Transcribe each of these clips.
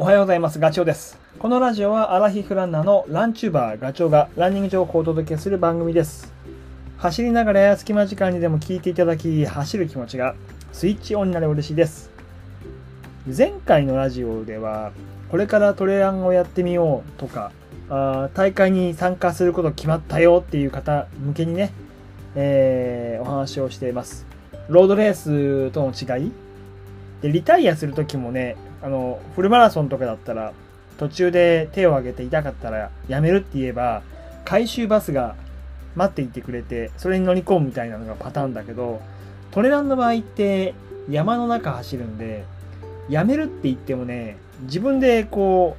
おはようございます。ガチョウです。このラジオはアラヒフランナーのランチューバーガチョウがランニング情報をお届けする番組です。走りながらや隙間時間にでも聞いていただき、走る気持ちがスイッチオンになれば嬉しいです。前回のラジオでは、これからトレランをやってみようとか、あ大会に参加すること決まったよっていう方向けにね、えーお話をしています。ロードレースとの違いで、リタイアするときもね、あの、フルマラソンとかだったら、途中で手を挙げて痛かったらやめるって言えば、回収バスが待っていてくれて、それに乗り込むみたいなのがパターンだけど、トレランの場合って山の中走るんで、やめるって言ってもね、自分でこ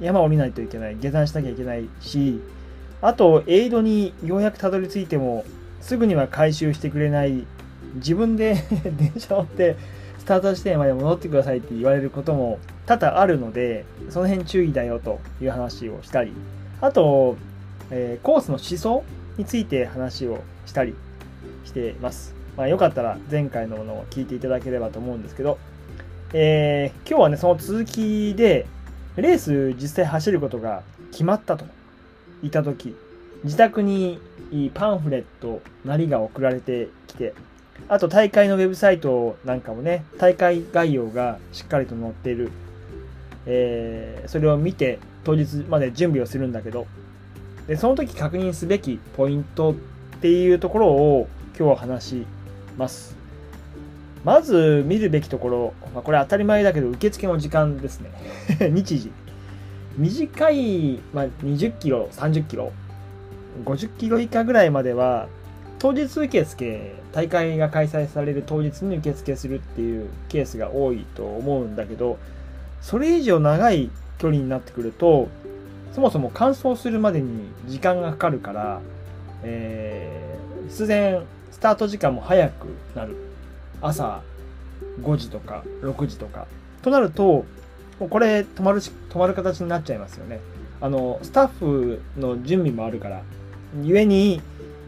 う、山降りないといけない、下山しなきゃいけないし、あと、エイドにようやくたどり着いても、すぐには回収してくれない、自分で 電車乗って、タート地点まで戻ってくださいって言われることも多々あるので、その辺注意だよという話をしたり、あと、えーコースの思想について話をしたりしています。まあ、よかったら前回のものを聞いていただければと思うんですけど、えー今日はね、その続きで、レース実際走ることが決まったと言ったとき、自宅にパンフレットなりが送られてきて、あと大会のウェブサイトなんかもね、大会概要がしっかりと載っている。えーそれを見て当日まで準備をするんだけど、で、その時確認すべきポイントっていうところを今日は話します。まず見るべきところ、まあ、これ当たり前だけど受付の時間ですね。日時。短い、まあ、20キロ、30キロ、50キロ以下ぐらいまでは、当日受付、大会が開催される当日に受付するっていうケースが多いと思うんだけど、それ以上長い距離になってくると、そもそも完走するまでに時間がかかるから、えー必然スタート時間も早くなる。朝5時とか6時とか。となると、もうこれ止まるし、止まる形になっちゃいますよね。あの、スタッフの準備もあるから、故に、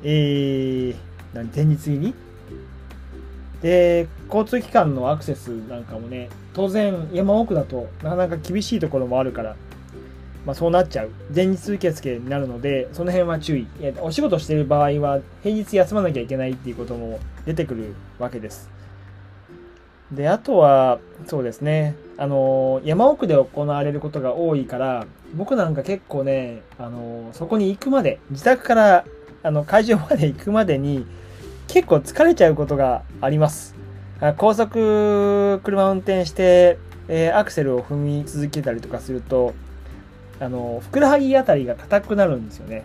えー、何、前日入りで、交通機関のアクセスなんかもね、当然山奥だとなかなか厳しいところもあるから、まあそうなっちゃう。前日受付になるので、その辺は注意。お仕事してる場合は、平日休まなきゃいけないっていうことも出てくるわけです。で、あとは、そうですね、あの、山奥で行われることが多いから、僕なんか結構ね、あの、そこに行くまで、自宅から、あの、会場まで行くまでに、結構疲れちゃうことがあります。高速車運転して、えーアクセルを踏み続けたりとかすると、あの、ふくらはぎあたりが硬くなるんですよね。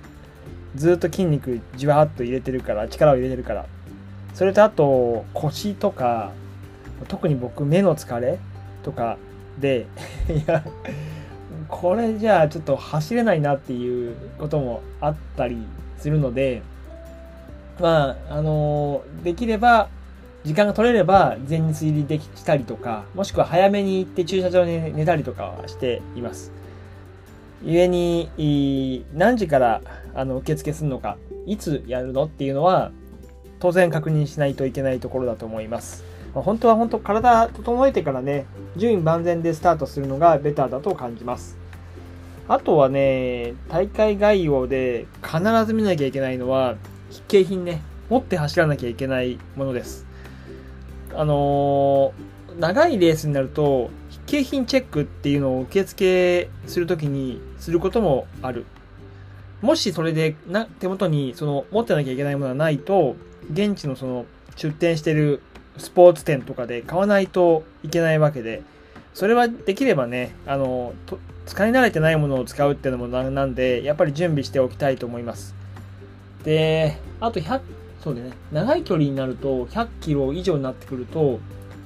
ずっと筋肉じわーっと入れてるから、力を入れてるから。それとあと、腰とか、特に僕目の疲れとかで、いや、これじゃあちょっと走れないなっていうこともあったりするので、まあ、あのできれば、時間が取れれば前日入りできしたりとか、もしくは早めに行って駐車場に寝たりとかはしています。故に、何時からあの受付するのか、いつやるのっていうのは、当然確認しないといけないところだと思います。まあ本当は本当体整えてからね、順位万全でスタートするのがベターだと感じます。あとはね、大会概要で必ず見なきゃいけないのは、必景品ね、持って走らなきゃいけないものです。あのー長いレースになると、必景品チェックっていうのを受付するときにすることもある。もしそれでな手元にその持ってなきゃいけないものがないと、現地のその出店してるスポーツ店とかで買わないといけないわけで、それはできればね、あの、使い慣れてないものを使うっていうのもなんで、やっぱり準備しておきたいと思います。で、あと100、そうだね、長い距離になると、100キロ以上になってくると、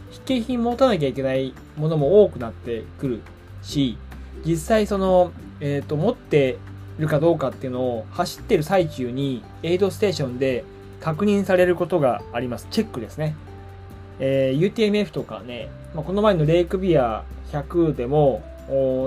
必景品持たなきゃいけないものも多くなってくるし、実際その、えっ、と、持ってるかどうかっていうのを走ってる最中に、エイドステーションで確認されることがあります。チェックですね。えー UTMF とかね、まあ、この前のレイクビア100でも、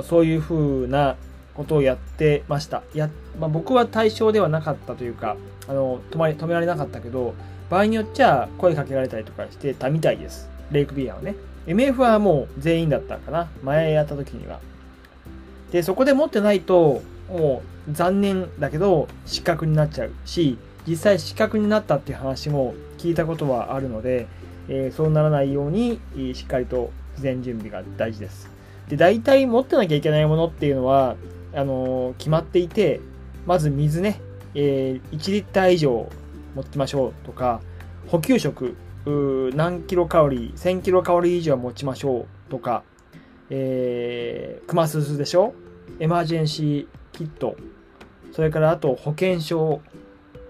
そういう風なことをやってました。や、まあ、僕は対象ではなかったというか、あの、止ま、止められなかったけど、場合によっちゃ声かけられたりとかしてたみたいです。レイクビアはね。MF はもう全員だったかな。前やった時には。でそこで持ってないともう残念だけど失格になっちゃうし実際失格になったっていう話も聞いたことはあるので、えー、そうならないようにしっかりと事前準備が大事です。で大体持ってなきゃいけないものっていうのはあのー、決まっていてまず水ね、えー、1リッター以上持ってましょうとか補給食何キロカロリー1000キロカロリー以上持ちましょうとか、えー、クマススでしょ？エマージェンシーキット。それからあと保険証。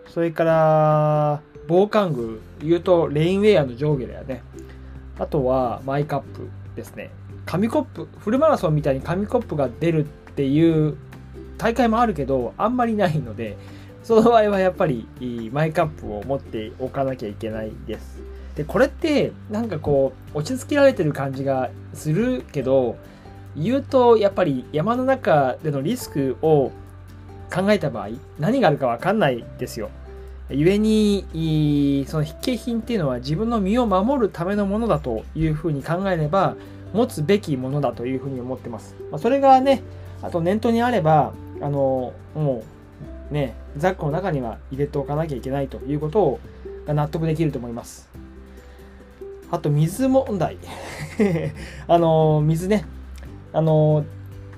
それから防寒具。言うとレインウェアの上下だよね。あとはマイカップですね。紙コップフルマラソンみたいに紙コップが出るっていう大会もあるけどあんまりないのでその場合はやっぱりマイカップを持っておかなきゃいけないですでこれってなんかこう落ち着けられてる感じがするけど言うとやっぱり山の中でのリスクを考えた場合何があるか分かんないですよ。故にその筆記品っていうのは自分の身を守るためのものだというふうに考えれば持つべきものだというふうに思ってます。まあ、それがねあと念頭にあればあのもうねザックの中には入れておかなきゃいけないということをが納得できると思います。あと水問題 あの水ねあの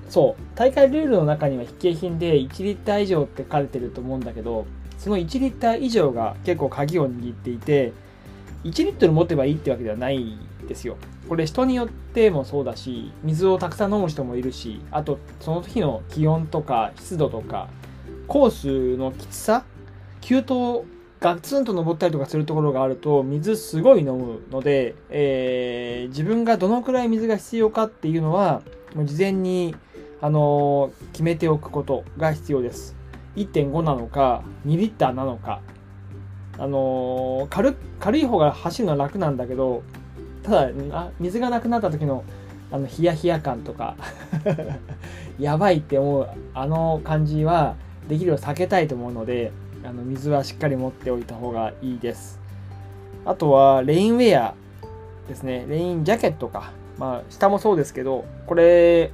そう大会ルールの中には筆記品で1リッター以上って書かれてると思うんだけどその1リッター以上が結構鍵を握っていて1リットル持てばいいってわけではないですよこれ人によってもそうだし水をたくさん飲む人もいるしあとその時の気温とか湿度とかコースのきつさ急登ガツンと登ったりとかするところがあると水すごい飲むので、えー、自分がどのくらい水が必要かっていうのはもう事前に、あのー、決めておくことが必要です。1.5なのか2リッターなのか、あのー、軽軽い方が走るのは楽なんだけどただあ水がなくなった時のあのヒヤヒヤ感とか やばいって思うあの感じはできるよう避けたいと思うのであの水はしっかり持っておいた方がいいです。あとはレインウェアですね。レインジャケットか。まあ、下もそうですけど、これ、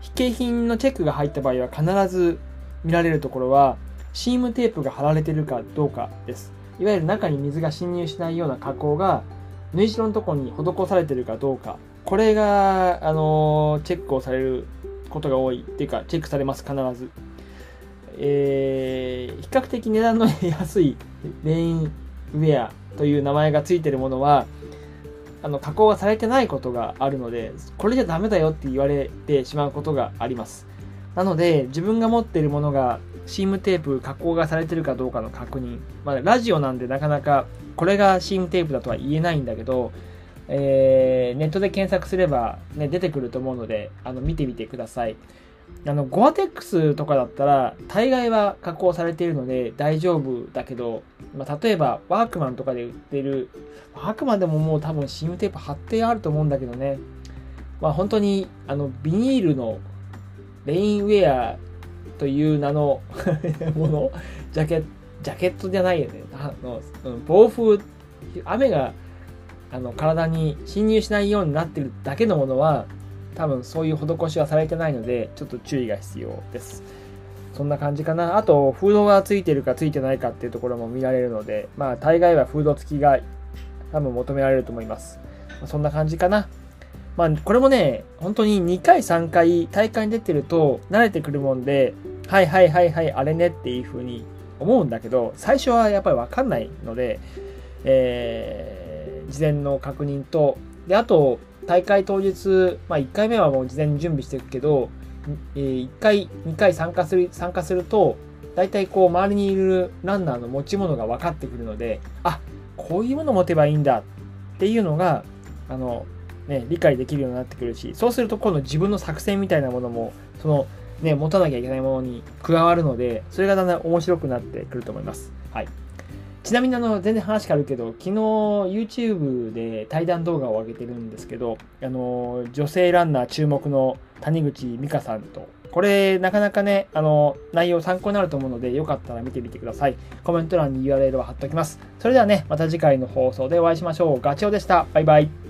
非景品のチェックが入った場合は必ず見られるところは、シームテープが貼られてるかどうかです。いわゆる中に水が侵入しないような加工が、縫い代のとこに施されてるかどうか。これが、あのチェックをされることが多いっていうか、チェックされます、必ず。えー、比較的値段の安いレインウェアという名前が付いてるものはあの加工がされてないことがあるのでこれじゃダメだよって言われてしまうことがありますなので自分が持っているものがシームテープ加工がされてるかどうかの確認、まあ、ラジオなんでなかなかこれがシームテープだとは言えないんだけど、えー、ネットで検索すれば、ね、出てくると思うのであの見てみてくださいあの、ゴアテックスとかだったら、大概は加工されているので大丈夫だけど、まあ、例えば、ワークマンとかで売ってる、ワークマンでももう多分シームテープ貼ってあると思うんだけどね。まあ、本当に、あの、ビニールのレインウェアという名の もの、ジャケッジャケットじゃないよね。あの、暴風、雨があの体に侵入しないようになってるだけのものは、多分そういう施しはされてないので、ちょっと注意が必要です。そんな感じかな。あと、フードがついてるかついてないかっていうところも見られるので、まあ、大概はフード付きが多分求められると思います。まあ、そんな感じかな。まあ、これもね、本当に2回、3回大会に出てると慣れてくるもんで、はいはいはいはい、あれねっていう風に思うんだけど、最初はやっぱりわかんないので、えー、事前の確認と、で、あと、大会当日、まあ、1回目はもう事前に準備していくけど、1回、2回参加する、参加すると、大体こう、周りにいるランナーの持ち物が分かってくるので、あ、こういうもの持てばいいんだっていうのが、あの、ね、理解できるようになってくるし、そうすると今度自分の作戦みたいなものも、その、ね、持たなきゃいけないものに加わるので、それがだんだん面白くなってくると思います。はい。ちなみにあの、全然話変わるけど、昨日 YouTube で対談動画を上げてるんですけど、あの、女性ランナー注目の谷口美香さんと、これなかなかね、あの、内容参考になると思うので、よかったら見てみてください。コメント欄に URL を貼っておきます。それではね、また次回の放送でお会いしましょう。ガチョウでした。バイバイ。